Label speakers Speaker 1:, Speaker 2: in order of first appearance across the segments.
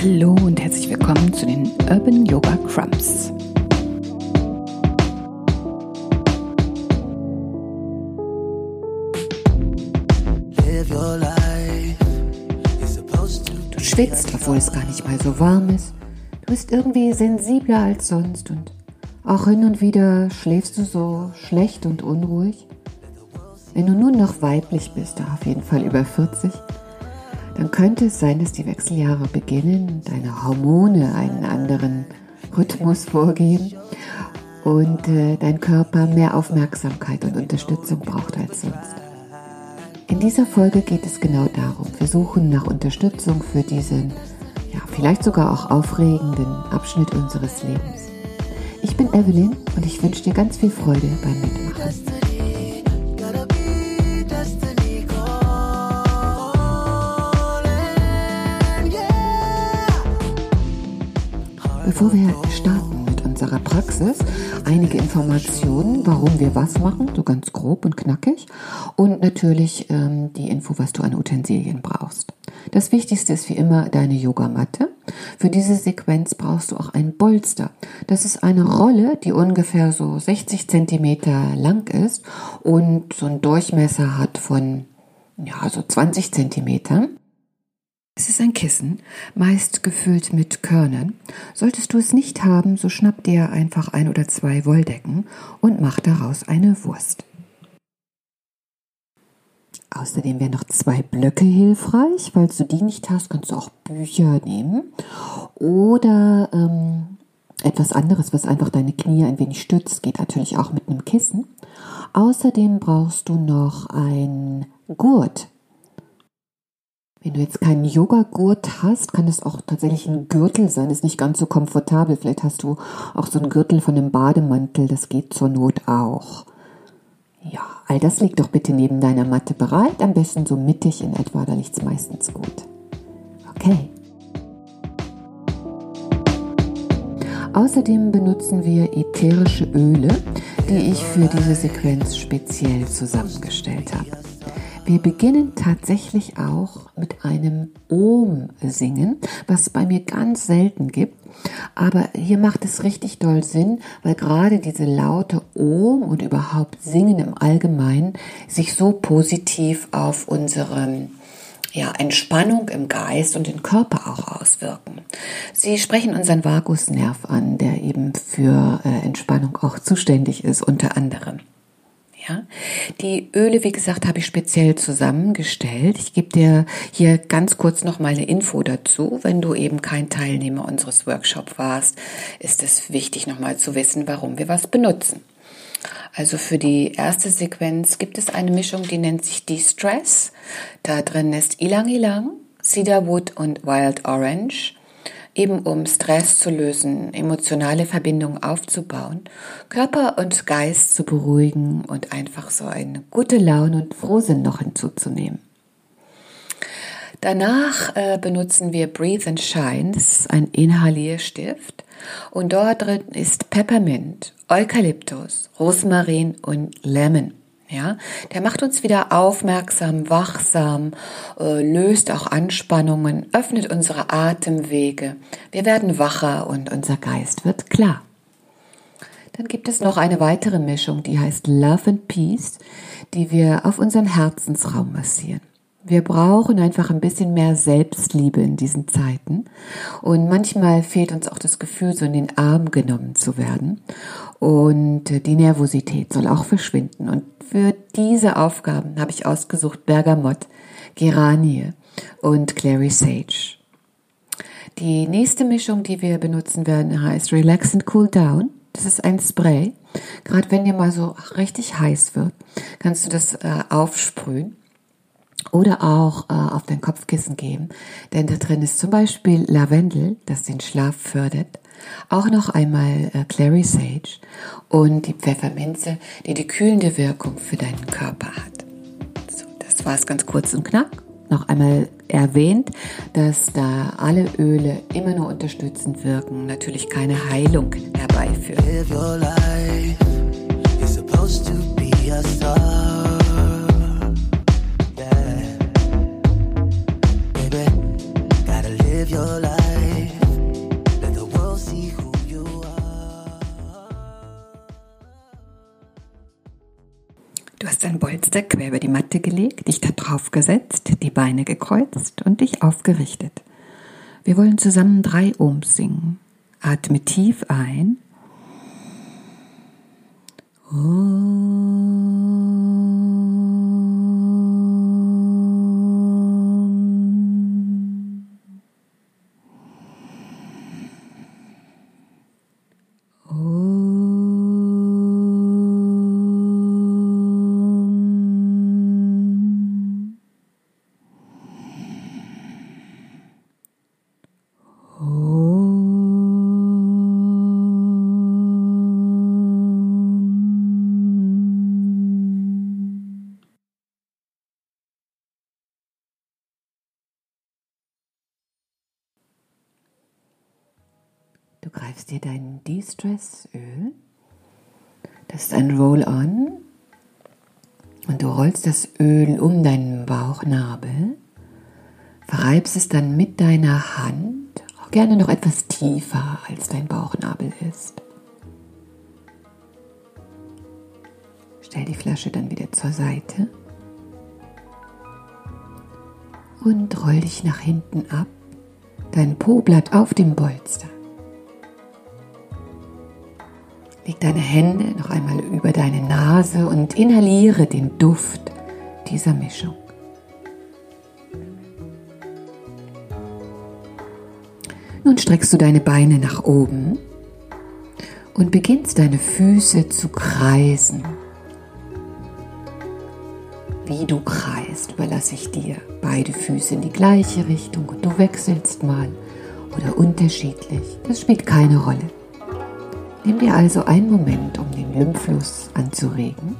Speaker 1: Hallo und herzlich willkommen zu den Urban Yoga Crumbs. Du schwitzt, obwohl es gar nicht mal so warm ist. Du bist irgendwie sensibler als sonst und auch hin und wieder schläfst du so schlecht und unruhig. Wenn du nun noch weiblich bist, auf jeden Fall über 40, dann könnte es sein, dass die Wechseljahre beginnen deine Hormone einen anderen Rhythmus vorgeben und äh, dein Körper mehr Aufmerksamkeit und Unterstützung braucht als sonst. In dieser Folge geht es genau darum. Wir suchen nach Unterstützung für diesen, ja, vielleicht sogar auch aufregenden Abschnitt unseres Lebens. Ich bin Evelyn und ich wünsche dir ganz viel Freude beim Mitmachen. Bevor wir starten mit unserer Praxis, einige Informationen, warum wir was machen, so ganz grob und knackig. Und natürlich ähm, die Info, was du an Utensilien brauchst. Das Wichtigste ist wie immer deine Yogamatte. Für diese Sequenz brauchst du auch ein Bolster. Das ist eine Rolle, die ungefähr so 60 Zentimeter lang ist und so einen Durchmesser hat von ja, so 20 Zentimetern. Es ist ein Kissen, meist gefüllt mit Körnern. Solltest du es nicht haben, so schnapp dir einfach ein oder zwei Wolldecken und mach daraus eine Wurst. Außerdem wären noch zwei Blöcke hilfreich. Falls du die nicht hast, kannst du auch Bücher nehmen oder ähm, etwas anderes, was einfach deine Knie ein wenig stützt. Geht natürlich auch mit einem Kissen. Außerdem brauchst du noch ein Gurt wenn du jetzt keinen Yogagurt hast, kann es auch tatsächlich ein Gürtel sein. Ist nicht ganz so komfortabel. Vielleicht hast du auch so einen Gürtel von einem Bademantel. Das geht zur Not auch. Ja, all das liegt doch bitte neben deiner Matte bereit. Am besten so mittig in etwa. Da liegt es meistens gut. Okay. Außerdem benutzen wir ätherische Öle, die ich für diese Sequenz speziell zusammengestellt habe. Wir beginnen tatsächlich auch mit einem Ohm-Singen, was es bei mir ganz selten gibt. Aber hier macht es richtig doll Sinn, weil gerade diese laute Ohm und überhaupt Singen im Allgemeinen sich so positiv auf unsere ja, Entspannung im Geist und den Körper auch auswirken. Sie sprechen unseren Vagusnerv an, der eben für äh, Entspannung auch zuständig ist, unter anderem. Ja, die Öle, wie gesagt, habe ich speziell zusammengestellt. Ich gebe dir hier ganz kurz noch mal eine Info dazu. Wenn du eben kein Teilnehmer unseres Workshops warst, ist es wichtig noch mal zu wissen, warum wir was benutzen. Also für die erste Sequenz gibt es eine Mischung, die nennt sich De-Stress. Da drin ist Ilang Ilang, Cedarwood und Wild Orange eben um Stress zu lösen, emotionale Verbindungen aufzubauen, Körper und Geist zu beruhigen und einfach so eine gute Laune und Frohsinn noch hinzuzunehmen. Danach äh, benutzen wir Breathe and Shine, das ist ein Inhalierstift und dort drin ist Peppermint, Eukalyptus, Rosmarin und Lemon. Ja, der macht uns wieder aufmerksam, wachsam, äh, löst auch Anspannungen, öffnet unsere Atemwege. Wir werden wacher und unser Geist wird klar. Dann gibt es noch eine weitere Mischung, die heißt Love and Peace, die wir auf unserem Herzensraum massieren. Wir brauchen einfach ein bisschen mehr Selbstliebe in diesen Zeiten. Und manchmal fehlt uns auch das Gefühl, so in den Arm genommen zu werden. Und die Nervosität soll auch verschwinden. Und für diese Aufgaben habe ich ausgesucht Bergamott, Geranie und Clary Sage. Die nächste Mischung, die wir benutzen werden, heißt Relax and Cool Down. Das ist ein Spray. Gerade wenn dir mal so richtig heiß wird, kannst du das äh, aufsprühen oder auch äh, auf dein Kopfkissen geben, denn da drin ist zum Beispiel Lavendel, das den Schlaf fördert, auch noch einmal äh, Clary Sage und die Pfefferminze, die die kühlende Wirkung für deinen Körper hat. So, das war es ganz kurz und knapp. Noch einmal erwähnt, dass da alle Öle immer nur unterstützend wirken, natürlich keine Heilung herbeiführen. Bolster quer über die Matte gelegt, dich da drauf gesetzt, die Beine gekreuzt und dich aufgerichtet. Wir wollen zusammen drei Ohms singen. Atme tief ein. Du greifst dir dein De-Stress-Öl. Das ist ein Roll-On. Und du rollst das Öl um deinen Bauchnabel, verreibst es dann mit deiner Hand, auch gerne noch etwas tiefer als dein Bauchnabel ist. Stell die Flasche dann wieder zur Seite und roll dich nach hinten ab. Dein Po bleibt auf dem Bolster. Leg deine Hände noch einmal über deine Nase und inhaliere den Duft dieser Mischung. Nun streckst du deine Beine nach oben und beginnst deine Füße zu kreisen. Wie du kreist, überlasse ich dir beide Füße in die gleiche Richtung und du wechselst mal oder unterschiedlich. Das spielt keine Rolle. Nimm dir also einen Moment, um den Lymphfluss anzuregen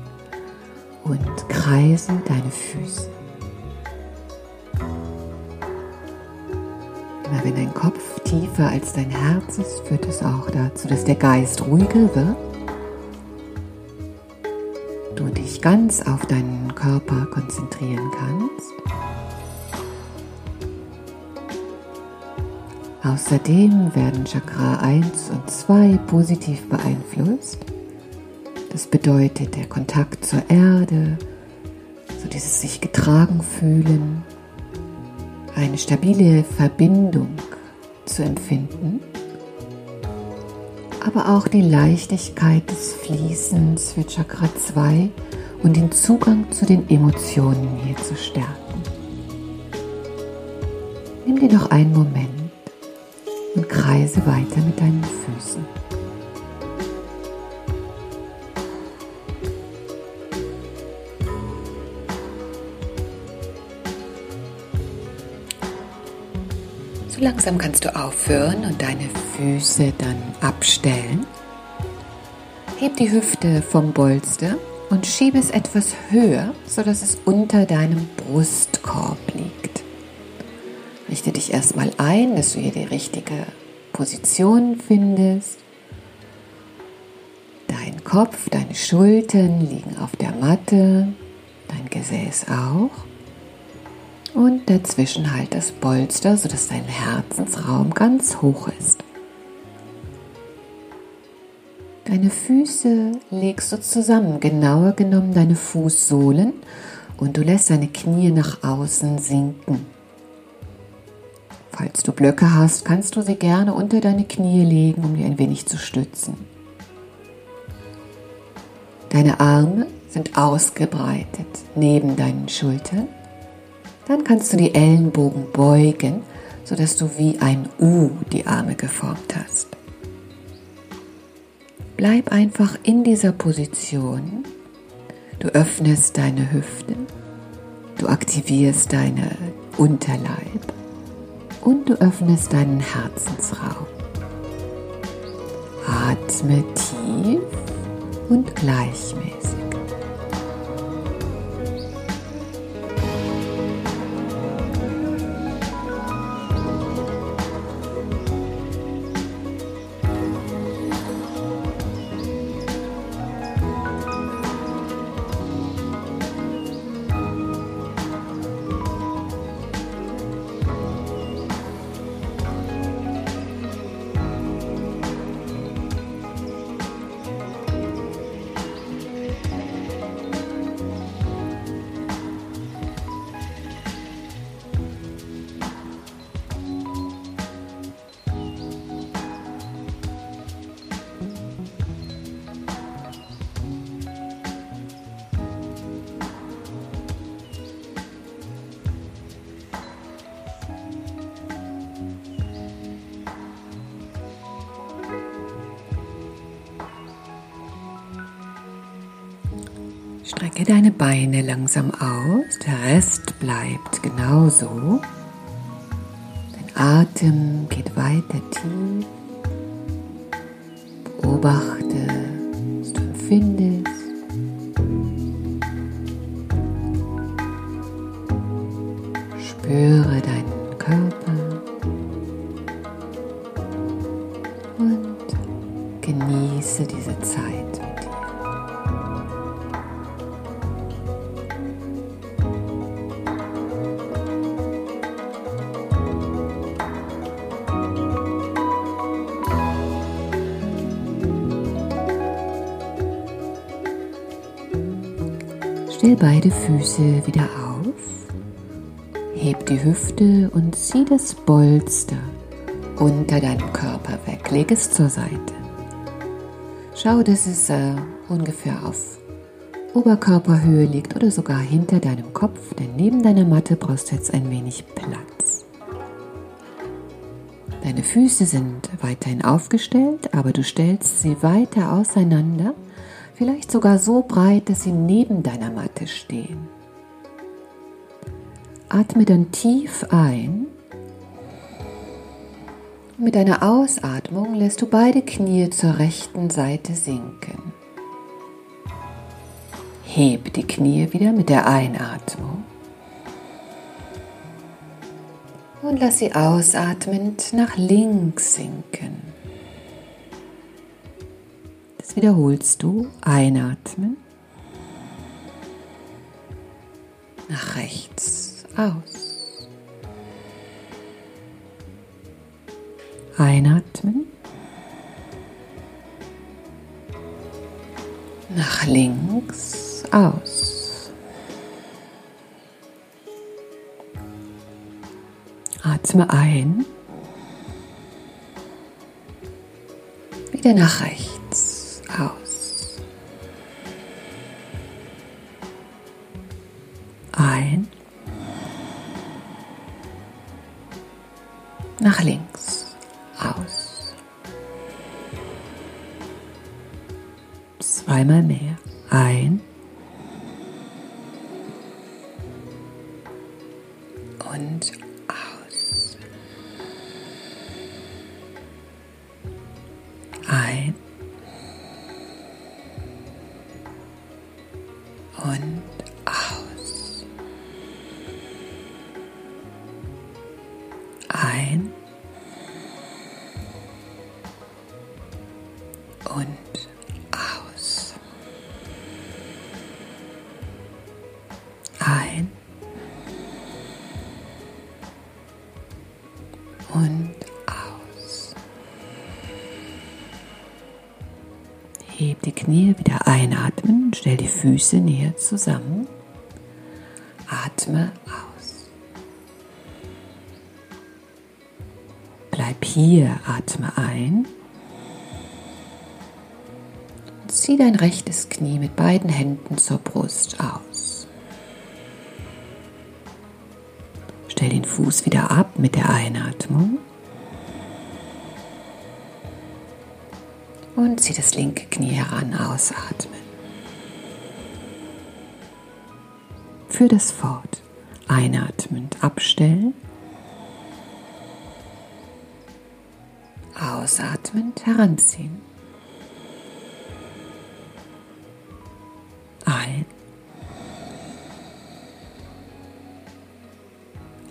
Speaker 1: und kreise deine Füße. Immer wenn dein Kopf tiefer als dein Herz ist, führt es auch dazu, dass der Geist ruhiger wird. Du dich ganz auf deinen Körper konzentrieren kannst. Außerdem werden Chakra 1 und 2 positiv beeinflusst. Das bedeutet der Kontakt zur Erde, so dieses sich getragen fühlen, eine stabile Verbindung zu empfinden, aber auch die Leichtigkeit des Fließens für Chakra 2 und den Zugang zu den Emotionen hier zu stärken. Nimm dir noch einen Moment und kreise weiter mit deinen Füßen. So langsam kannst du aufhören und deine Füße dann abstellen. Heb die Hüfte vom Bolster und schiebe es etwas höher, sodass es unter deinem Brustkorb liegt. Richte dich erstmal ein, dass du hier die richtige Position findest. Dein Kopf, deine Schultern liegen auf der Matte, dein Gesäß auch. Und dazwischen halt das Polster, sodass dein Herzensraum ganz hoch ist. Deine Füße legst du zusammen, genauer genommen deine Fußsohlen und du lässt deine Knie nach außen sinken. Falls du Blöcke hast, kannst du sie gerne unter deine Knie legen, um dir ein wenig zu stützen. Deine Arme sind ausgebreitet neben deinen Schultern. Dann kannst du die Ellenbogen beugen, sodass du wie ein U die Arme geformt hast. Bleib einfach in dieser Position. Du öffnest deine Hüfte. Du aktivierst deine Unterleib und du öffnest deinen Herzensraum. Atme tief und gleichmäßig. Strecke deine Beine langsam aus, der Rest bleibt genauso. Dein Atem geht weiter tief. Beobachte, beide Füße wieder auf, heb die Hüfte und zieh das Bolster unter deinem Körper weg, leg es zur Seite. Schau, dass es äh, ungefähr auf Oberkörperhöhe liegt oder sogar hinter deinem Kopf, denn neben deiner Matte brauchst du jetzt ein wenig Platz. Deine Füße sind weiterhin aufgestellt, aber du stellst sie weiter auseinander vielleicht sogar so breit, dass sie neben deiner Matte stehen. Atme dann tief ein. Mit einer Ausatmung lässt du beide Knie zur rechten Seite sinken. Heb die Knie wieder mit der Einatmung. Und lass sie ausatmend nach links sinken wiederholst du. Einatmen. Nach rechts aus. Einatmen. Nach links aus. Atme ein. Wieder nach rechts aus. Ein. Nach links. Aus. Zweimal mehr. Ein. Und aus. Ein. Knie wieder einatmen stell die Füße näher zusammen. Atme aus. Bleib hier, atme ein. Zieh dein rechtes Knie mit beiden Händen zur Brust aus. Stell den Fuß wieder ab mit der Einatmung. Zieh das linke Knie heran, ausatmen. Für das fort. Einatmend abstellen. Ausatmend heranziehen. Ein.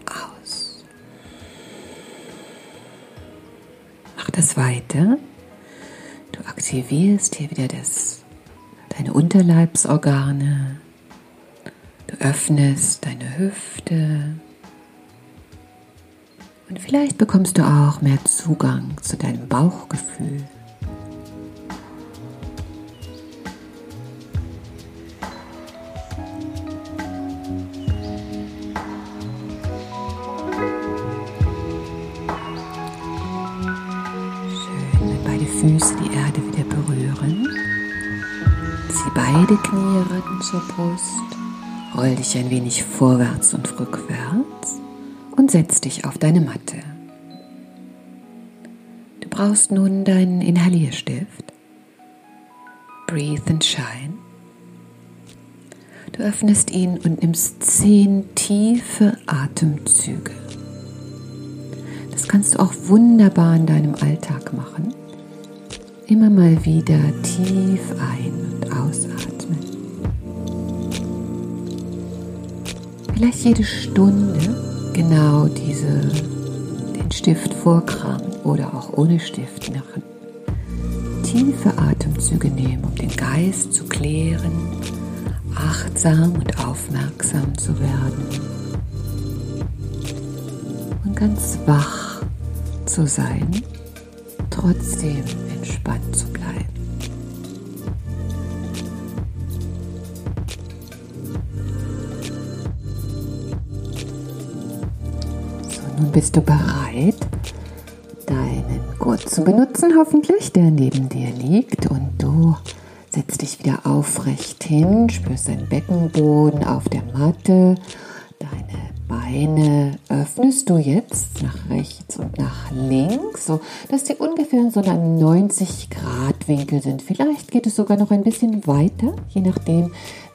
Speaker 1: Aus. Mach das weiter. Aktivierst hier wieder das, deine Unterleibsorgane, Du öffnest deine Hüfte und vielleicht bekommst du auch mehr Zugang zu deinem Bauchgefühl. Zur Brust. Roll dich ein wenig vorwärts und rückwärts und setz dich auf deine Matte. Du brauchst nun deinen Inhalierstift. Breathe and Shine. Du öffnest ihn und nimmst zehn tiefe Atemzüge. Das kannst du auch wunderbar in deinem Alltag machen. Immer mal wieder tief ein- und ausatmen. Vielleicht jede Stunde genau diese, den Stift vorkramen oder auch ohne Stift machen. Tiefe Atemzüge nehmen, um den Geist zu klären, achtsam und aufmerksam zu werden und ganz wach zu sein, trotzdem entspannt zu bleiben. Nun bist du bereit, deinen Gurt zu benutzen, hoffentlich, der neben dir liegt und du setzt dich wieder aufrecht hin, spürst deinen Beckenboden auf der Matte, deine Beine öffnest du jetzt nach rechts und nach links, so dass die ungefähr in so einem 90 Grad Winkel sind. Vielleicht geht es sogar noch ein bisschen weiter, je nachdem,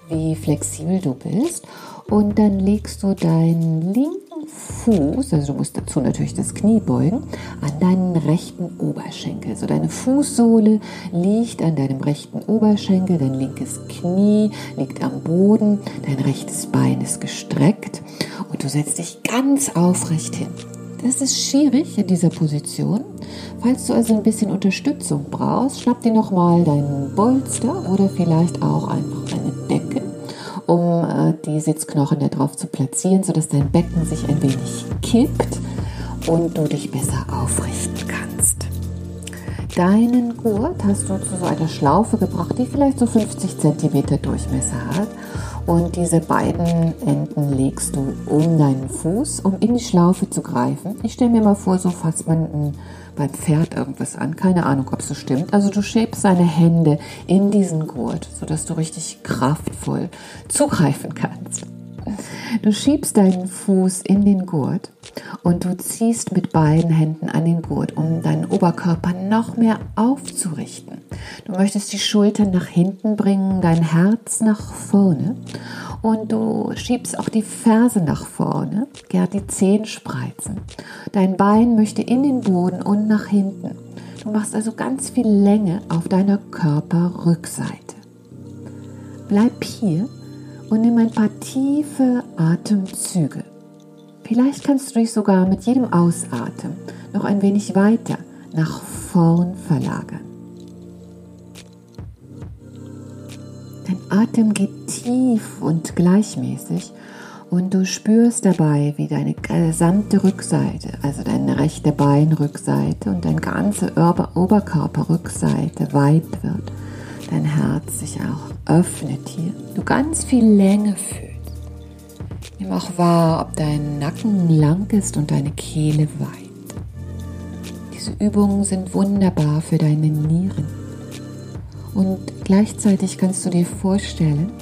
Speaker 1: wie flexibel du bist. Und dann legst du deinen linken Fuß, also du musst dazu natürlich das Knie beugen, an deinen rechten Oberschenkel. So deine Fußsohle liegt an deinem rechten Oberschenkel, dein linkes Knie liegt am Boden, dein rechtes Bein ist gestreckt und du setzt dich ganz aufrecht hin. Das ist schwierig in dieser Position. Falls du also ein bisschen Unterstützung brauchst, schnapp dir nochmal deinen Bolster oder vielleicht auch einfach eine um äh, die Sitzknochen darauf zu platzieren, sodass dein Becken sich ein wenig kippt und du dich besser aufrichten kannst. Deinen Gurt hast du zu so einer Schlaufe gebracht, die vielleicht so 50 cm Durchmesser hat. Und diese beiden Enden legst du um deinen Fuß, um in die Schlaufe zu greifen. Ich stelle mir mal vor, so fasst man ein beim Pferd irgendwas an. Keine Ahnung, ob es so stimmt. Also du schiebst deine Hände in diesen Gurt, sodass du richtig kraftvoll zugreifen kannst. Du schiebst deinen Fuß in den Gurt und du ziehst mit beiden Händen an den Gurt, um deinen Oberkörper noch mehr aufzurichten. Du möchtest die Schultern nach hinten bringen, dein Herz nach vorne und du schiebst auch die Ferse nach vorne, gern die Zehen spreizen. Dein Bein möchte in den Boden und nach hinten. Du machst also ganz viel Länge auf deiner Körperrückseite. Bleib hier und nimm ein paar tiefe Atemzüge. Vielleicht kannst du dich sogar mit jedem Ausatmen noch ein wenig weiter nach vorn verlagern. Dein Atem geht tief und gleichmäßig und du spürst dabei, wie deine gesamte Rückseite, also deine rechte Beinrückseite und deine ganze Oberkörperrückseite weit wird. Dein Herz sich auch öffnet hier. Du ganz viel Länge fühlst. Nimm auch wahr, ob dein Nacken lang ist und deine Kehle weit. Diese Übungen sind wunderbar für deine Nieren. Und gleichzeitig kannst du dir vorstellen,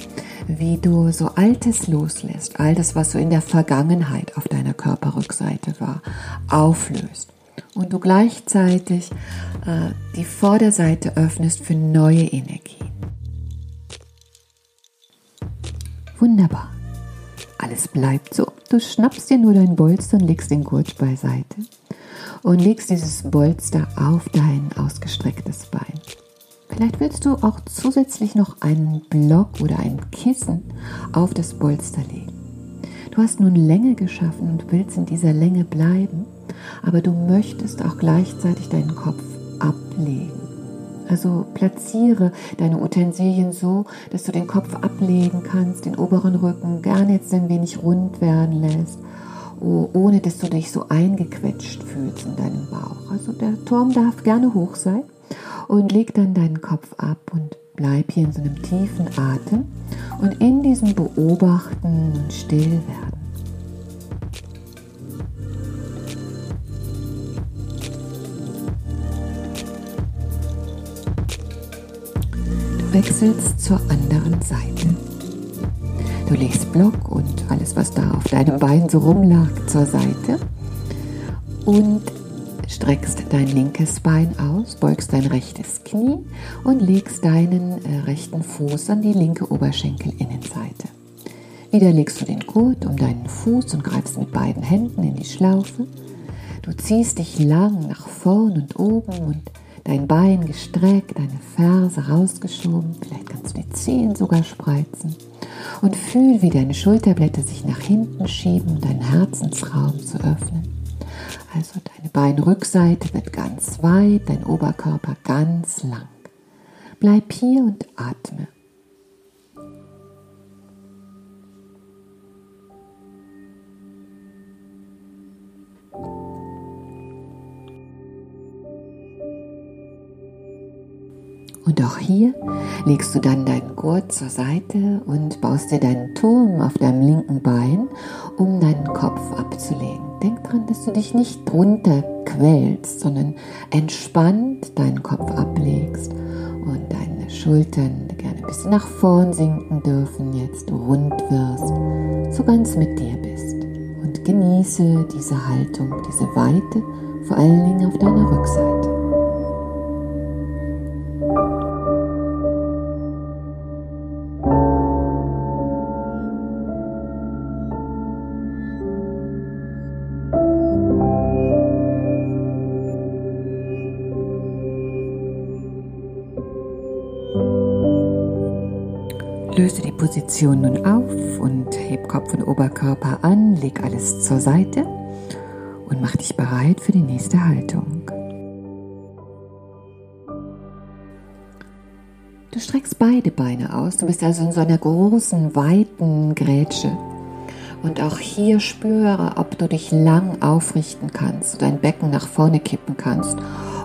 Speaker 1: wie du so Altes loslässt, all das, was so in der Vergangenheit auf deiner Körperrückseite war, auflöst. Und du gleichzeitig äh, die Vorderseite öffnest für neue Energien. Wunderbar. Alles bleibt so. Du schnappst dir nur dein Bolster und legst den Gurt beiseite und legst dieses Bolster auf dein ausgestrecktes Bein. Vielleicht willst du auch zusätzlich noch einen Block oder ein Kissen auf das Bolster legen. Du hast nun Länge geschaffen und willst in dieser Länge bleiben, aber du möchtest auch gleichzeitig deinen Kopf ablegen. Also platziere deine Utensilien so, dass du den Kopf ablegen kannst, den oberen Rücken gerne jetzt ein wenig rund werden lässt, ohne dass du dich so eingequetscht fühlst in deinem Bauch. Also der Turm darf gerne hoch sein und leg dann deinen Kopf ab und bleib hier in so einem tiefen Atem und in diesem Beobachten und Stillwerden. Wechselst zur anderen Seite. Du legst Block und alles, was da auf deinem Bein so rumlag, zur Seite und streckst dein linkes Bein aus, beugst dein rechtes Knie und legst deinen äh, rechten Fuß an die linke Oberschenkelinnenseite. Wieder legst du den Gurt um deinen Fuß und greifst mit beiden Händen in die Schlaufe. Du ziehst dich lang nach vorn und oben und dein Bein gestreckt, deine Ferse rausgeschoben, vielleicht kannst du die Zehen sogar spreizen und fühl, wie deine Schulterblätter sich nach hinten schieben, um deinen Herzensraum zu öffnen. Also deine Beinrückseite wird ganz weit, dein Oberkörper ganz lang. Bleib hier und atme. Und auch hier legst du dann deinen Gurt zur Seite und baust dir deinen Turm auf deinem linken Bein, um deinen Kopf abzulegen. Denk dran, dass du dich nicht drunter quälst, sondern entspannt deinen Kopf ablegst und deine Schultern gerne ein bisschen nach vorn sinken dürfen, jetzt rund wirst, so ganz mit dir bist. Und genieße diese Haltung, diese Weite, vor allen Dingen auf deiner Rückseite. Position nun auf und heb Kopf und Oberkörper an, leg alles zur Seite und mach dich bereit für die nächste Haltung. Du streckst beide Beine aus, du bist also in so einer großen, weiten Grätsche. Und auch hier spüre, ob du dich lang aufrichten kannst, dein Becken nach vorne kippen kannst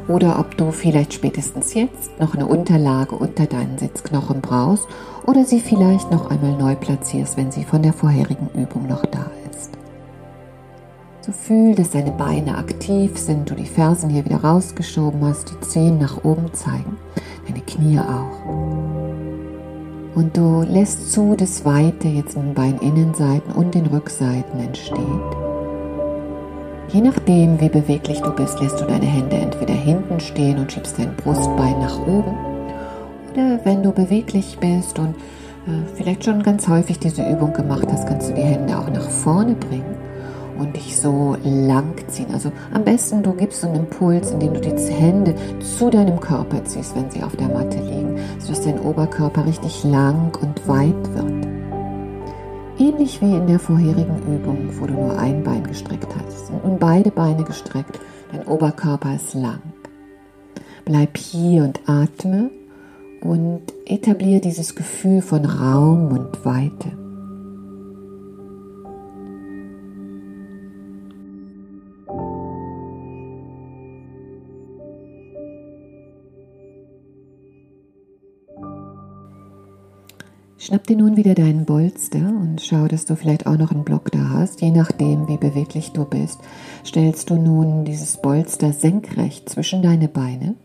Speaker 1: oder ob du vielleicht spätestens jetzt noch eine Unterlage unter deinen Sitzknochen brauchst oder sie vielleicht noch einmal neu platzierst, wenn sie von der vorherigen Übung noch da ist. So fühl, dass deine Beine aktiv sind, du die Fersen hier wieder rausgeschoben hast, die Zehen nach oben zeigen, deine Knie auch. Und du lässt zu, dass Weite jetzt in den Beininnenseiten und den Rückseiten entsteht. Je nachdem, wie beweglich du bist, lässt du deine Hände entweder hinten stehen und schiebst dein Brustbein nach oben. Oder wenn du beweglich bist und äh, vielleicht schon ganz häufig diese Übung gemacht hast, kannst du die Hände auch nach vorne bringen und dich so lang ziehen. Also am besten du gibst einen Impuls, indem du die Hände zu deinem Körper ziehst, wenn sie auf der Matte liegen, sodass dein Oberkörper richtig lang und weit wird. Ähnlich wie in der vorherigen Übung, wo du nur ein Bein gestreckt hast. Sind nun beide Beine gestreckt, dein Oberkörper ist lang. Bleib hier und atme und etabliere dieses Gefühl von Raum und Weite. Schnapp dir nun wieder deinen Bolster und schau, dass du vielleicht auch noch einen Block da hast. Je nachdem, wie beweglich du bist, stellst du nun dieses Bolster senkrecht zwischen deine Beine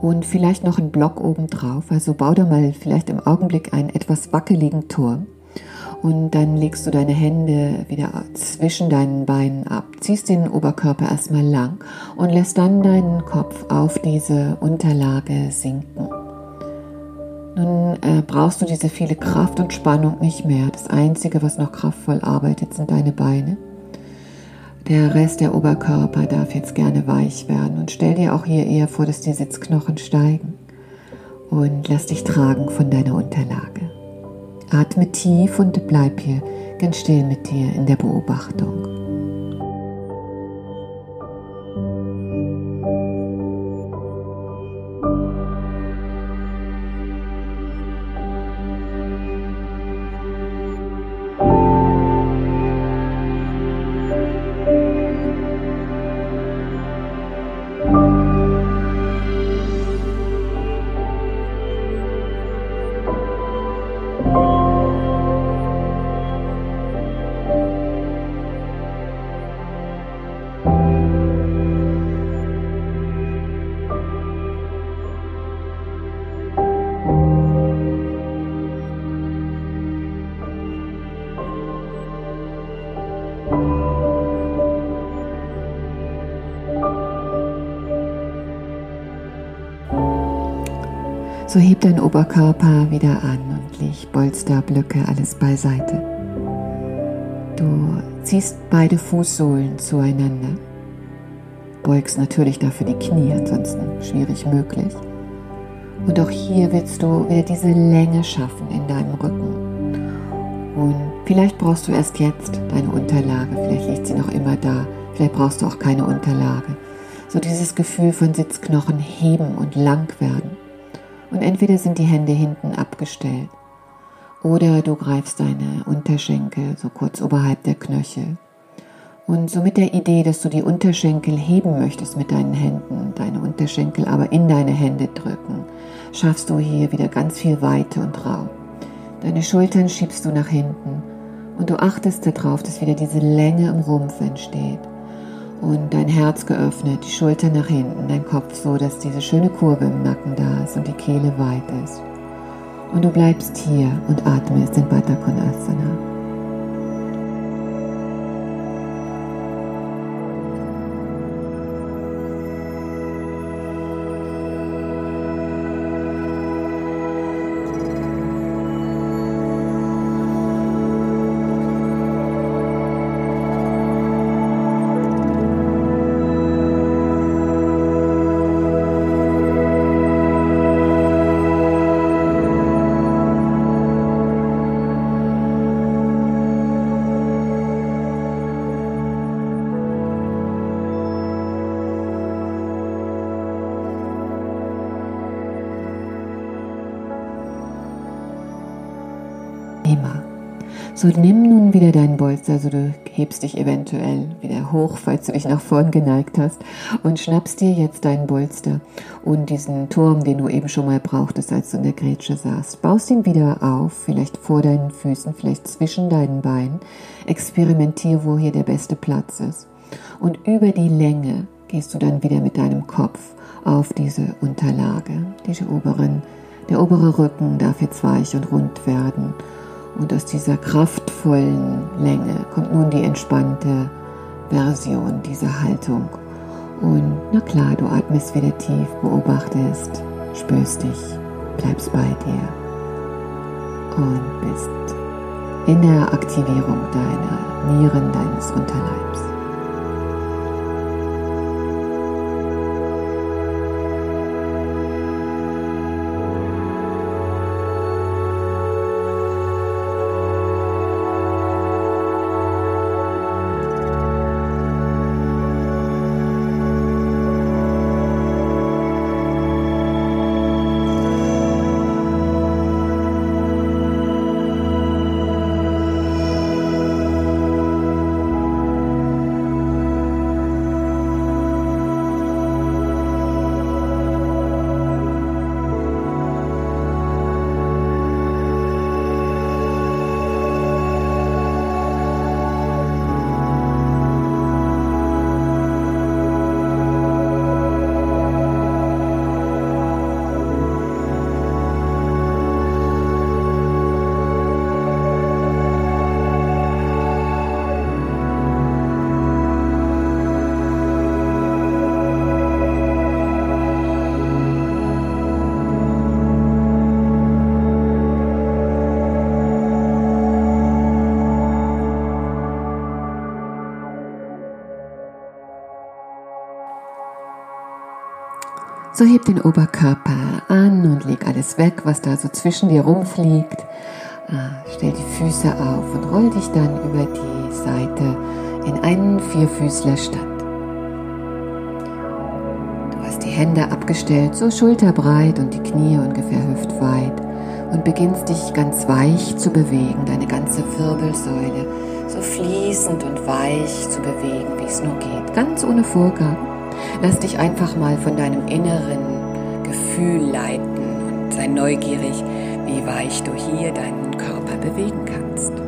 Speaker 1: und vielleicht noch einen Block oben drauf. Also bau da mal vielleicht im Augenblick einen etwas wackeligen Turm. Und dann legst du deine Hände wieder zwischen deinen Beinen ab, ziehst den Oberkörper erstmal lang und lässt dann deinen Kopf auf diese Unterlage sinken. Nun äh, brauchst du diese viele Kraft und Spannung nicht mehr. Das Einzige, was noch kraftvoll arbeitet, sind deine Beine. Der Rest der Oberkörper darf jetzt gerne weich werden und stell dir auch hier eher vor, dass die Sitzknochen steigen und lass dich tragen von deiner Unterlage. Atme tief und bleib hier ganz still mit dir in der Beobachtung. So heb deinen Oberkörper wieder an und leg Bolster, Blöcke, alles beiseite. ziehst beide Fußsohlen zueinander. Beugst natürlich dafür die Knie, ansonsten schwierig möglich. Und auch hier willst du wieder diese Länge schaffen in deinem Rücken. Und vielleicht brauchst du erst jetzt deine Unterlage, vielleicht liegt sie noch immer da, vielleicht brauchst du auch keine Unterlage. So dieses Gefühl von Sitzknochen heben und lang werden. Und entweder sind die Hände hinten abgestellt oder du greifst deine Unterschenkel so kurz oberhalb der Knöchel. Und so mit der Idee, dass du die Unterschenkel heben möchtest mit deinen Händen, deine Unterschenkel aber in deine Hände drücken, schaffst du hier wieder ganz viel Weite und Raum. Deine Schultern schiebst du nach hinten und du achtest darauf, dass wieder diese Länge im Rumpf entsteht. Und dein Herz geöffnet, die Schultern nach hinten, dein Kopf so, dass diese schöne Kurve im Nacken da ist und die Kehle weit ist. Und du bleibst hier und atmest in Baddha Konasana. So nimm nun wieder deinen Bolster, also du hebst dich eventuell wieder hoch, falls du dich nach vorn geneigt hast und schnappst dir jetzt deinen Bolster und diesen Turm, den du eben schon mal brauchtest, als du in der Grätsche saßt. Baust ihn wieder auf, vielleicht vor deinen Füßen, vielleicht zwischen deinen Beinen. Experimentier, wo hier der beste Platz ist. Und über die Länge gehst du dann wieder mit deinem Kopf auf diese Unterlage. Diese oberen, der obere Rücken darf jetzt weich und rund werden und aus dieser kraftvollen Länge kommt nun die entspannte Version dieser Haltung. Und na klar, du atmest wieder tief, beobachtest, spürst dich, bleibst bei dir und bist in der Aktivierung deiner Nieren, deines Unterleibs. So heb den Oberkörper an und leg alles weg, was da so zwischen dir rumfliegt. Ah, stell die Füße auf und roll dich dann über die Seite in einen Vierfüßlerstand. Du hast die Hände abgestellt, so schulterbreit und die Knie ungefähr hüftweit und beginnst dich ganz weich zu bewegen, deine ganze Wirbelsäule so fließend und weich zu bewegen, wie es nur geht, ganz ohne Vorgaben. Lass dich einfach mal von deinem inneren Gefühl leiten und sei neugierig, wie weich du hier deinen Körper bewegen kannst.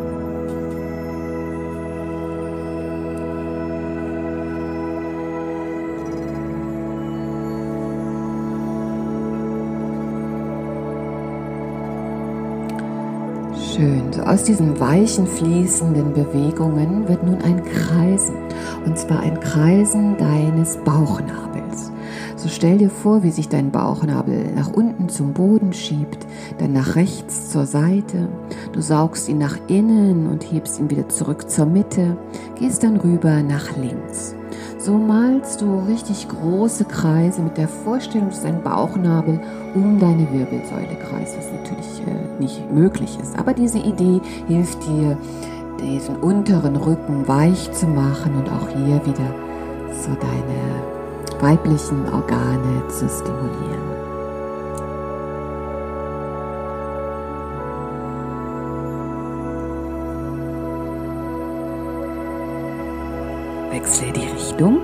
Speaker 1: Schön. So aus diesen weichen, fließenden Bewegungen wird nun ein Kreisen. Und zwar ein Kreisen deines Bauchnabels. So stell dir vor, wie sich dein Bauchnabel nach unten zum Boden schiebt, dann nach rechts zur Seite. Du saugst ihn nach innen und hebst ihn wieder zurück zur Mitte, gehst dann rüber nach links. So malst du richtig große Kreise mit der Vorstellung, dass dein Bauchnabel um deine Wirbelsäule kreist, was natürlich äh, nicht möglich ist. Aber diese Idee hilft dir, diesen unteren Rücken weich zu machen und auch hier wieder so deine weiblichen Organe zu stimulieren. Wechsle die Richtung.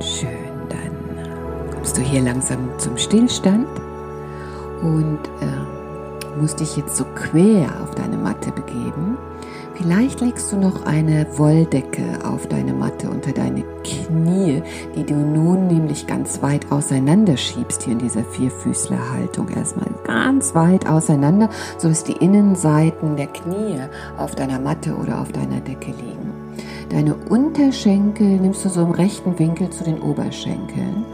Speaker 1: Schön, dann kommst du hier langsam zum Stillstand und äh, musst dich jetzt so quer auf deine Matte begeben. Vielleicht legst du noch eine Wolldecke auf deine Matte unter deine Knie, die du nun nämlich ganz weit auseinander schiebst hier in dieser Vierfüßlerhaltung. Erstmal ganz weit auseinander, so dass die Innenseiten der Knie auf deiner Matte oder auf deiner Decke liegen. Deine Unterschenkel nimmst du so im rechten Winkel zu den Oberschenkeln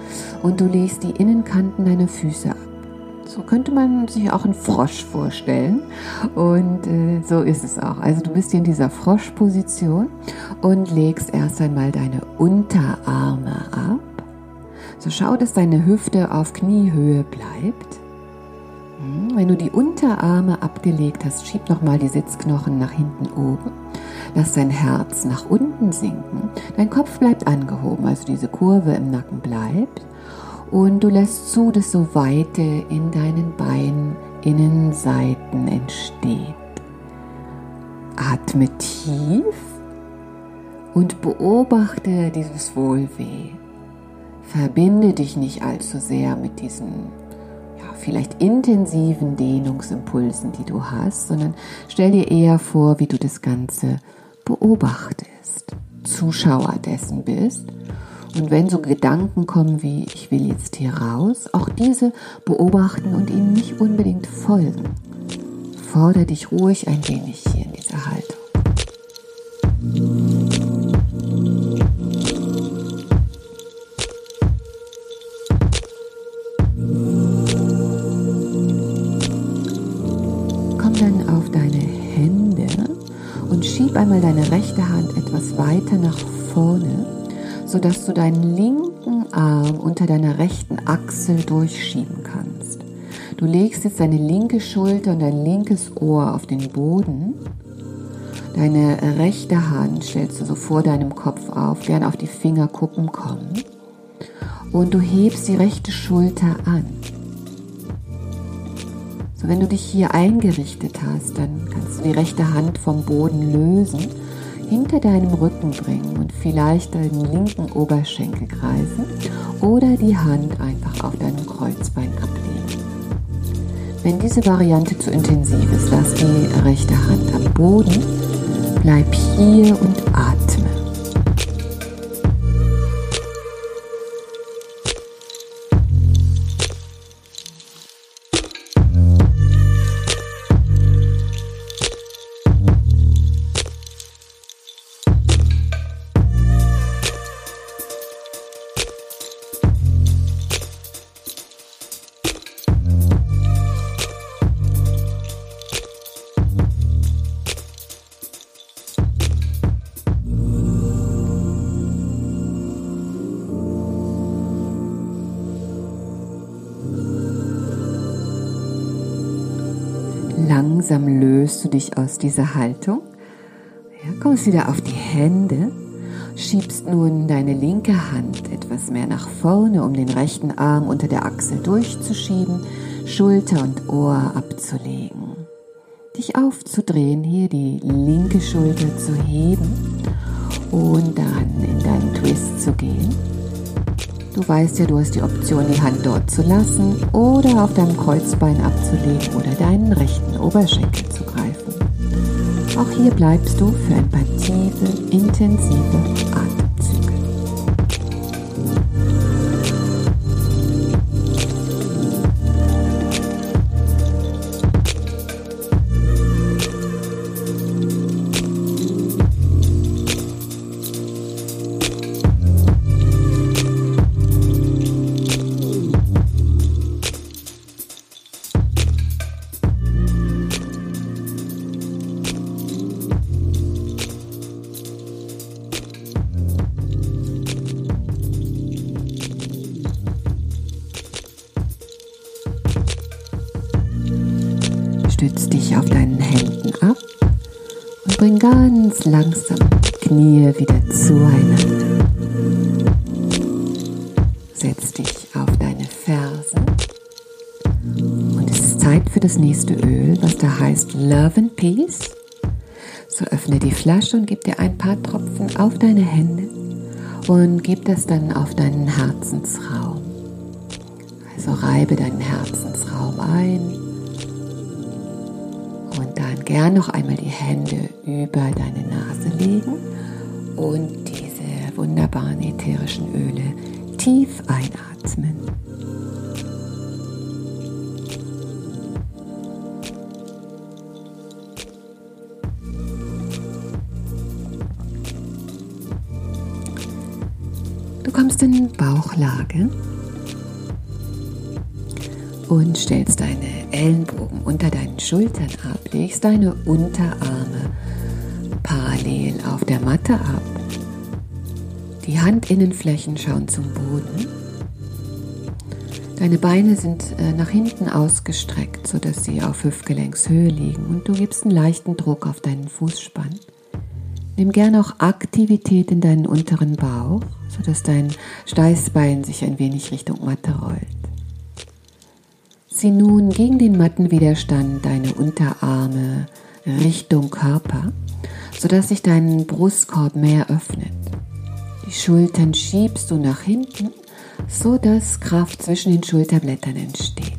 Speaker 1: und du legst die Innenkanten deiner Füße ab. So könnte man sich auch einen Frosch vorstellen. Und äh, so ist es auch. Also du bist hier in dieser Froschposition und legst erst einmal deine Unterarme ab. So schau, dass deine Hüfte auf Kniehöhe bleibt. Hm, wenn du die Unterarme abgelegt hast, schieb nochmal die Sitzknochen nach hinten oben. Lass dein Herz nach unten sinken. Dein Kopf bleibt angehoben, also diese Kurve im Nacken bleibt und du lässt zu, dass so Weite in deinen Beininnenseiten entsteht. Atme tief und beobachte dieses Wohlweh. Verbinde dich nicht allzu sehr mit diesen ja, vielleicht intensiven Dehnungsimpulsen, die du hast, sondern stell dir eher vor, wie du das Ganze beobachtest, Zuschauer dessen bist und wenn so Gedanken kommen wie, ich will jetzt hier raus, auch diese beobachten und ihnen nicht unbedingt folgen. Fordere dich ruhig ein wenig hier in dieser Haltung. Komm dann auf deine Hände und schieb einmal deine rechte Hand etwas weiter nach vorne sodass du deinen linken Arm unter deiner rechten Achsel durchschieben kannst. Du legst jetzt deine linke Schulter und dein linkes Ohr auf den Boden. Deine rechte Hand stellst du so vor deinem Kopf auf, während auf die Fingerkuppen kommen. Und du hebst die rechte Schulter an. So, wenn du dich hier eingerichtet hast, dann kannst du die rechte Hand vom Boden lösen hinter deinem Rücken bringen und vielleicht deinen linken Oberschenkel kreisen oder die Hand einfach auf deinem Kreuzbein ablegen. Wenn diese Variante zu intensiv ist, lass die rechte Hand am Boden, bleib hier und atme. Löst du dich aus dieser Haltung. Ja, kommst wieder auf die Hände. Schiebst nun deine linke Hand etwas mehr nach vorne, um den rechten Arm unter der Achsel durchzuschieben, Schulter und Ohr abzulegen. Dich aufzudrehen, hier die linke Schulter zu heben und dann in deinen Twist zu gehen. Du weißt ja, du hast die Option, die Hand dort zu lassen oder auf deinem Kreuzbein abzulegen oder deinen rechten Oberschenkel zu greifen. Auch hier bleibst du für ein paar tiefe, intensive Atemzüge. Flasche und gib dir ein paar Tropfen auf deine Hände und gib das dann auf deinen Herzensraum. Also reibe deinen Herzensraum ein und dann gern noch einmal die Hände über deine Nase legen und diese wunderbaren ätherischen Öle tief einatmen. Bauchlage und stellst deine Ellenbogen unter deinen Schultern ab, legst deine Unterarme parallel auf der Matte ab. Die Handinnenflächen schauen zum Boden. Deine Beine sind äh, nach hinten ausgestreckt, sodass sie auf Hüftgelenkshöhe liegen und du gibst einen leichten Druck auf deinen Fußspann. Nimm gerne auch Aktivität in deinen unteren Bauch, sodass dein Steißbein sich ein wenig Richtung Matte rollt. Zieh nun gegen den Mattenwiderstand deine Unterarme Richtung Körper, sodass sich dein Brustkorb mehr öffnet. Die Schultern schiebst du nach hinten, sodass Kraft zwischen den Schulterblättern entsteht.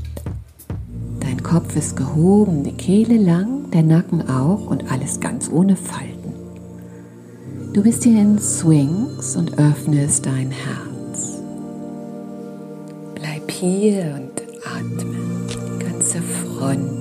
Speaker 1: Dein Kopf ist gehoben, die Kehle lang, der Nacken auch und alles ganz ohne Falten. Du bist hier in Swings und öffnest dein Herz. Bleib hier und atme. Die ganze Front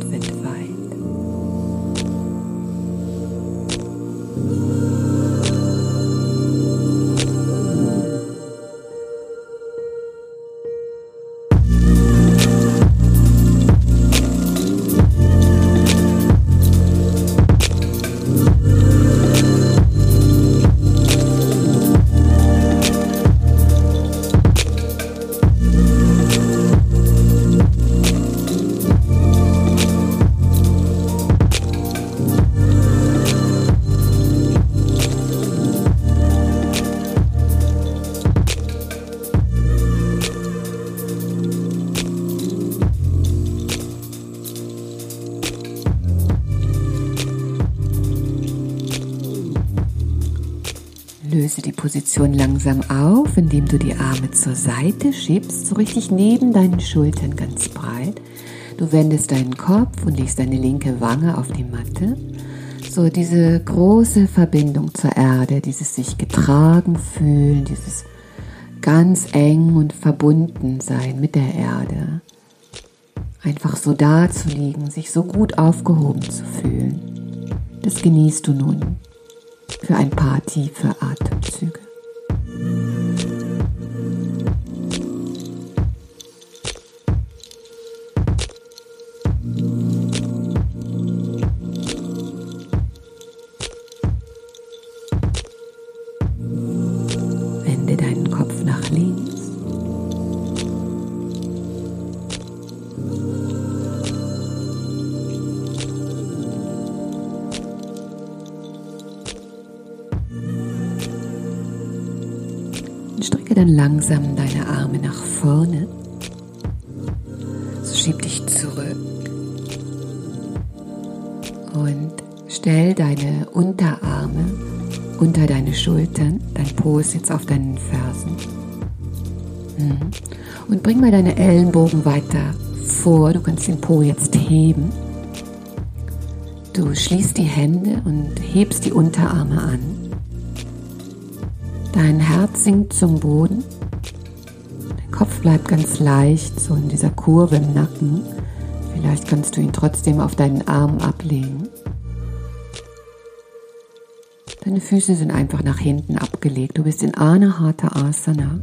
Speaker 1: Position langsam auf, indem du die Arme zur Seite schiebst, so richtig neben deinen Schultern ganz breit. Du wendest deinen Kopf und legst deine linke Wange auf die Matte. So diese große Verbindung zur Erde, dieses sich getragen fühlen, dieses ganz eng und verbunden sein mit der Erde. Einfach so da zu liegen, sich so gut aufgehoben zu fühlen. Das genießt du nun für ein paar tiefe Atemzüge. Strecke dann langsam deine Arme nach vorne. So schieb dich zurück. Und stell deine Unterarme unter deine Schultern. Dein Po ist jetzt auf deinen Fersen. Mhm. Und bring mal deine Ellenbogen weiter vor. Du kannst den Po jetzt heben. Du schließt die Hände und hebst die Unterarme an. Dein Herz sinkt zum Boden. Dein Kopf bleibt ganz leicht, so in dieser Kurve im Nacken. Vielleicht kannst du ihn trotzdem auf deinen Arm ablegen. Deine Füße sind einfach nach hinten abgelegt. Du bist in Anahata Asana.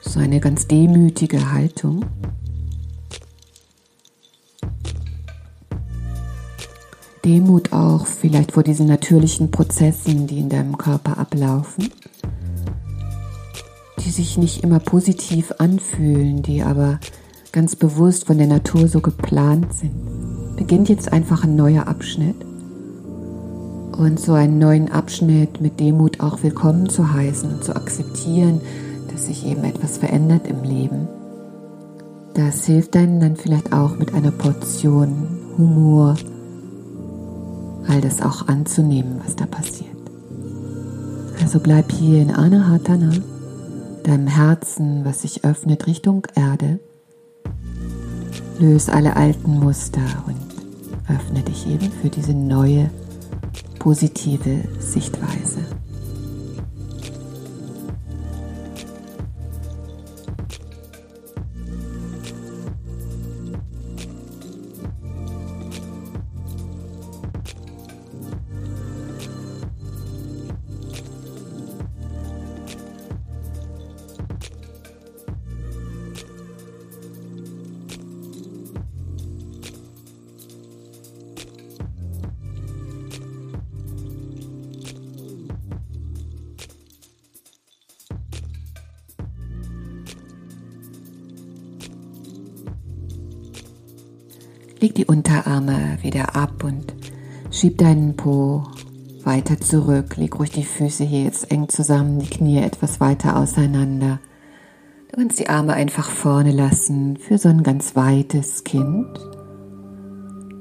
Speaker 1: So eine ganz demütige Haltung. Demut auch vielleicht vor diesen natürlichen Prozessen, die in deinem Körper ablaufen, die sich nicht immer positiv anfühlen, die aber ganz bewusst von der Natur so geplant sind. beginnt jetzt einfach ein neuer Abschnitt. Und so einen neuen Abschnitt mit Demut auch willkommen zu heißen und zu akzeptieren, dass sich eben etwas verändert im Leben. Das hilft einem dann vielleicht auch mit einer Portion Humor, all das auch anzunehmen, was da passiert. Also bleib hier in Anahatana, deinem Herzen, was sich öffnet Richtung Erde. Löse alle alten Muster und öffne dich eben für diese neue positive Sichtweise. Schieb deinen Po weiter zurück. Leg ruhig die Füße hier jetzt eng zusammen, die Knie etwas weiter auseinander. Du kannst die Arme einfach vorne lassen für so ein ganz weites Kind.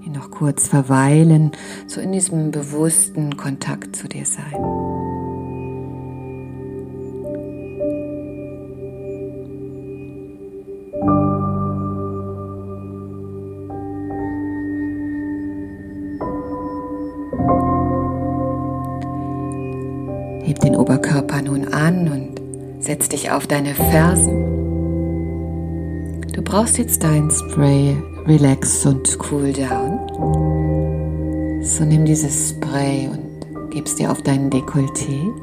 Speaker 1: Hier noch kurz verweilen, so in diesem bewussten Kontakt zu dir sein. Deine Fersen. Du brauchst jetzt dein Spray Relax und Cool Down. So nimm dieses Spray und gibst dir auf deinen Dekolleté,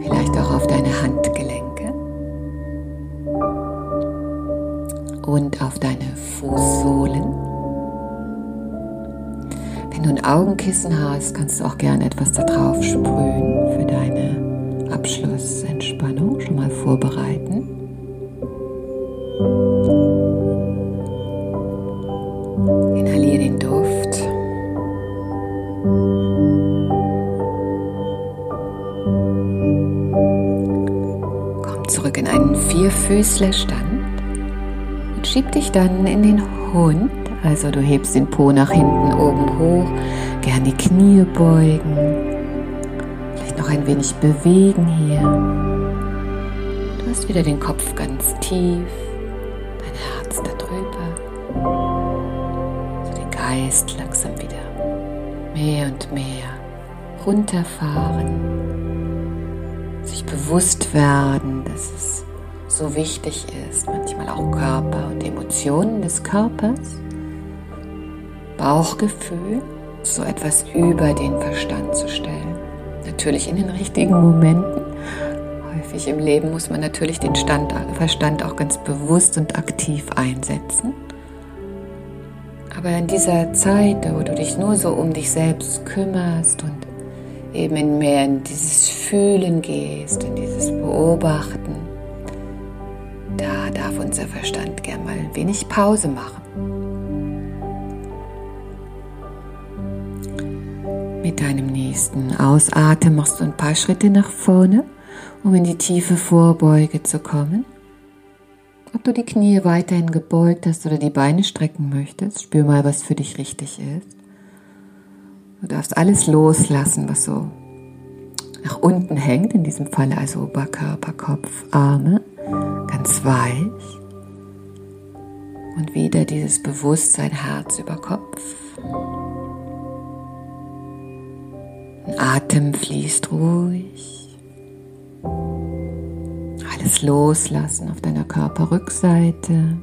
Speaker 1: vielleicht auch auf deine Handgelenke und auf deine Fußsohlen. Wenn du ein Augenkissen hast, kannst du auch gerne etwas da drauf sprühen für deine Abschlussentspannung. Schon mal vorbereiten. Inhaliere den Duft. Komm zurück in einen Vierfüßlerstand und schieb dich dann in den Hund also du hebst den Po nach hinten oben hoch, gern die Knie beugen, noch ein wenig bewegen hier. Du hast wieder den Kopf ganz tief, dein Herz da drüber. So den Geist langsam wieder mehr und mehr runterfahren, sich bewusst werden, dass es so wichtig ist, manchmal auch Körper und Emotionen des Körpers Bauchgefühl, so etwas über den Verstand zu stellen. Natürlich in den richtigen Momenten. Häufig im Leben muss man natürlich den Stand, Verstand auch ganz bewusst und aktiv einsetzen. Aber in dieser Zeit, wo du dich nur so um dich selbst kümmerst und eben mehr in dieses Fühlen gehst, in dieses Beobachten, da darf unser Verstand gern mal ein wenig Pause machen. Mit deinem nächsten Ausatmen machst du ein paar Schritte nach vorne, um in die tiefe Vorbeuge zu kommen. Ob du die Knie weiterhin gebeugt hast oder die Beine strecken möchtest, spür mal, was für dich richtig ist. Du darfst alles loslassen, was so nach unten hängt, in diesem Fall also Oberkörper, Kopf, Arme, ganz weich. Und wieder dieses Bewusstsein Herz über Kopf. Atem fließt ruhig. Alles loslassen auf deiner Körperrückseite.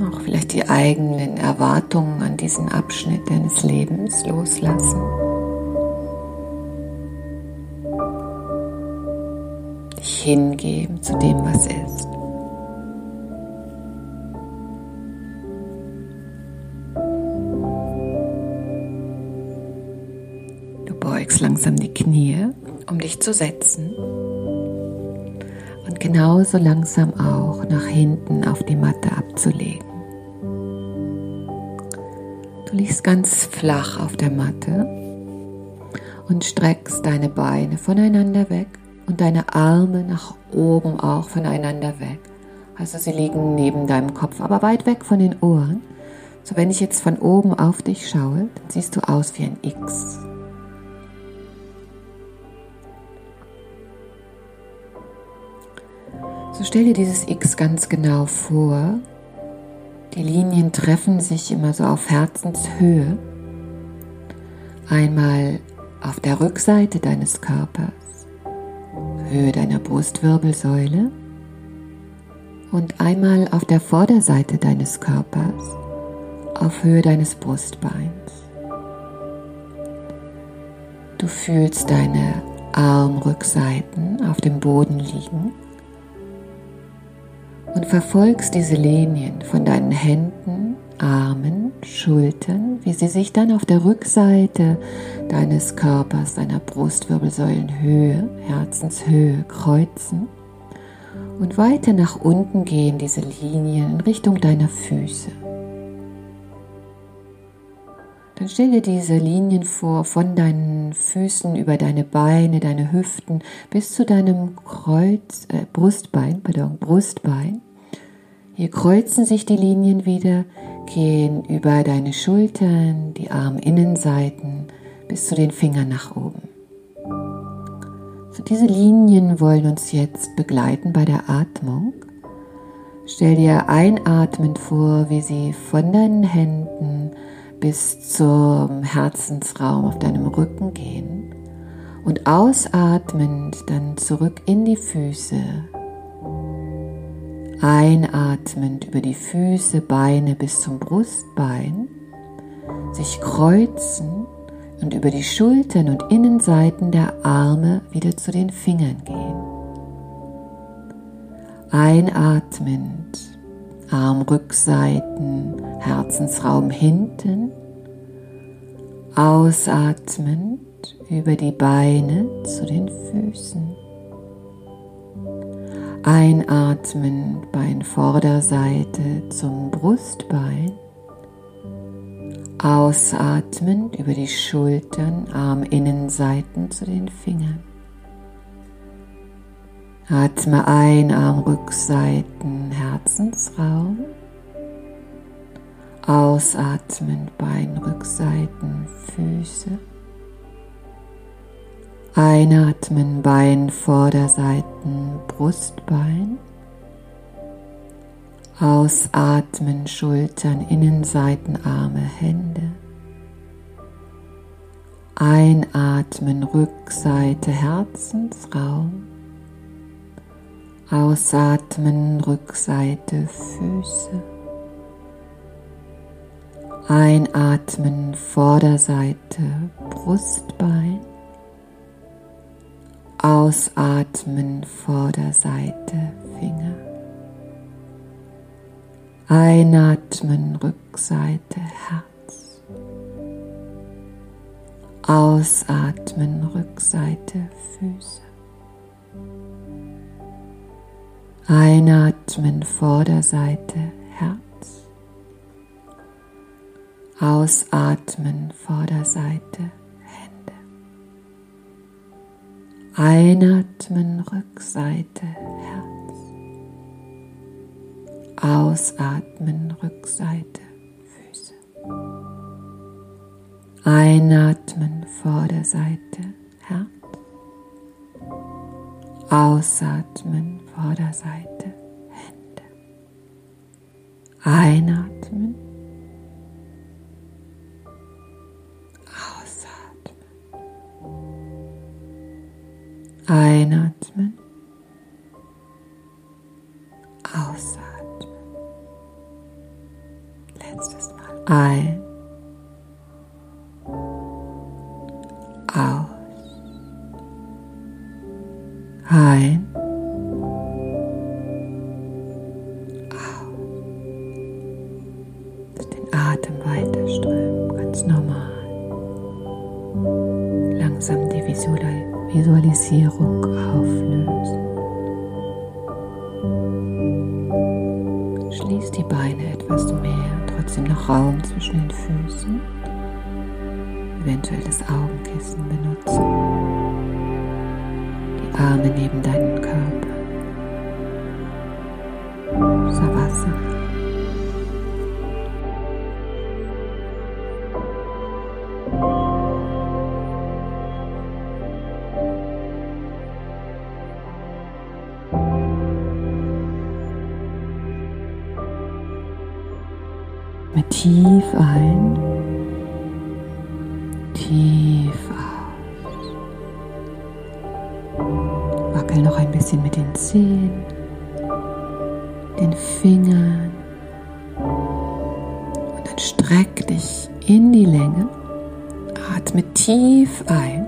Speaker 1: Auch vielleicht die eigenen Erwartungen an diesen Abschnitt deines Lebens loslassen. Dich hingeben zu dem, was ist. Langsam die Knie, um dich zu setzen. Und genauso langsam auch nach hinten auf die Matte abzulegen. Du liegst ganz flach auf der Matte und streckst deine Beine voneinander weg und deine Arme nach oben auch voneinander weg. Also sie liegen neben deinem Kopf, aber weit weg von den Ohren. So wenn ich jetzt von oben auf dich schaue, dann siehst du aus wie ein X. So stell dir dieses X ganz genau vor. Die Linien treffen sich immer so auf Herzenshöhe. Einmal auf der Rückseite deines Körpers, Höhe deiner Brustwirbelsäule und einmal auf der Vorderseite deines Körpers, auf Höhe deines Brustbeins. Du fühlst deine Armrückseiten auf dem Boden liegen und verfolgst diese Linien von deinen Händen, Armen, Schultern, wie sie sich dann auf der Rückseite deines Körpers, deiner Brustwirbelsäulenhöhe, Herzenshöhe kreuzen und weiter nach unten gehen diese Linien in Richtung deiner Füße. Dann stell dir diese Linien vor, von deinen Füßen über deine Beine, deine Hüften bis zu deinem Kreuz, äh, Brustbein, pardon, Brustbein. Hier kreuzen sich die Linien wieder, gehen über deine Schultern, die Arminnenseiten bis zu den Fingern nach oben. So, diese Linien wollen uns jetzt begleiten bei der Atmung. Stell dir einatmend vor, wie sie von deinen Händen bis zum Herzensraum auf deinem Rücken gehen und ausatmend dann zurück in die Füße. Einatmend über die Füße, Beine bis zum Brustbein, sich kreuzen und über die Schultern und Innenseiten der Arme wieder zu den Fingern gehen. Einatmend Armrückseiten, Herzensraum hinten. Ausatmend über die Beine zu den Füßen. Einatmend Beinvorderseite zum Brustbein. Ausatmend über die Schultern, Arminnenseiten zu den Fingern. Atme ein, Armrückseiten, Herzensraum. Ausatmen, Beinrückseiten, Füße. Einatmen, Bein, Vorderseiten, Brustbein. Ausatmen, Schultern, Innenseiten, Arme, Hände. Einatmen, Rückseite, Herzensraum. Ausatmen, Rückseite, Füße. Einatmen, Vorderseite, Brustbein. Ausatmen, Vorderseite, Finger. Einatmen, Rückseite, Herz. Ausatmen, Rückseite, Füße. Einatmen Vorderseite Herz. Ausatmen Vorderseite Hände. Einatmen Rückseite Herz. Ausatmen Rückseite Füße. Einatmen Vorderseite Herz. Ausatmen Vorderseite, Hände. Einatmen. Mit tief ein, tief aus. Wackel noch ein bisschen mit den Zehen, den Fingern und dann streck dich in die Länge. Atme tief ein.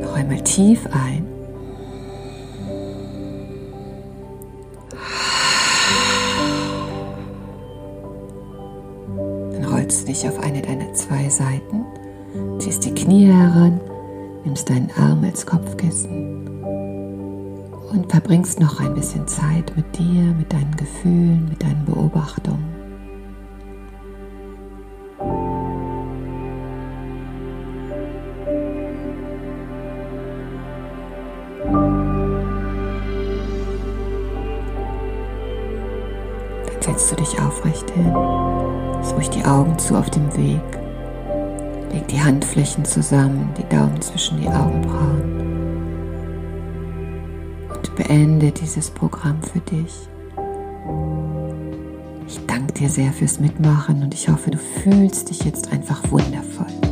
Speaker 1: Noch einmal tief ein. Rollst dich auf eine deiner zwei Seiten, ziehst die Knie heran, nimmst deinen Arm als Kopfkissen und verbringst noch ein bisschen Zeit mit dir, mit deinen Gefühlen, mit deinen Beobachtungen. Dann setzt du dich aufrecht hin. Augen zu auf dem Weg. Leg die Handflächen zusammen, die Daumen zwischen die Augenbrauen. Und beende dieses Programm für dich. Ich danke dir sehr fürs Mitmachen und ich hoffe, du fühlst dich jetzt einfach wundervoll.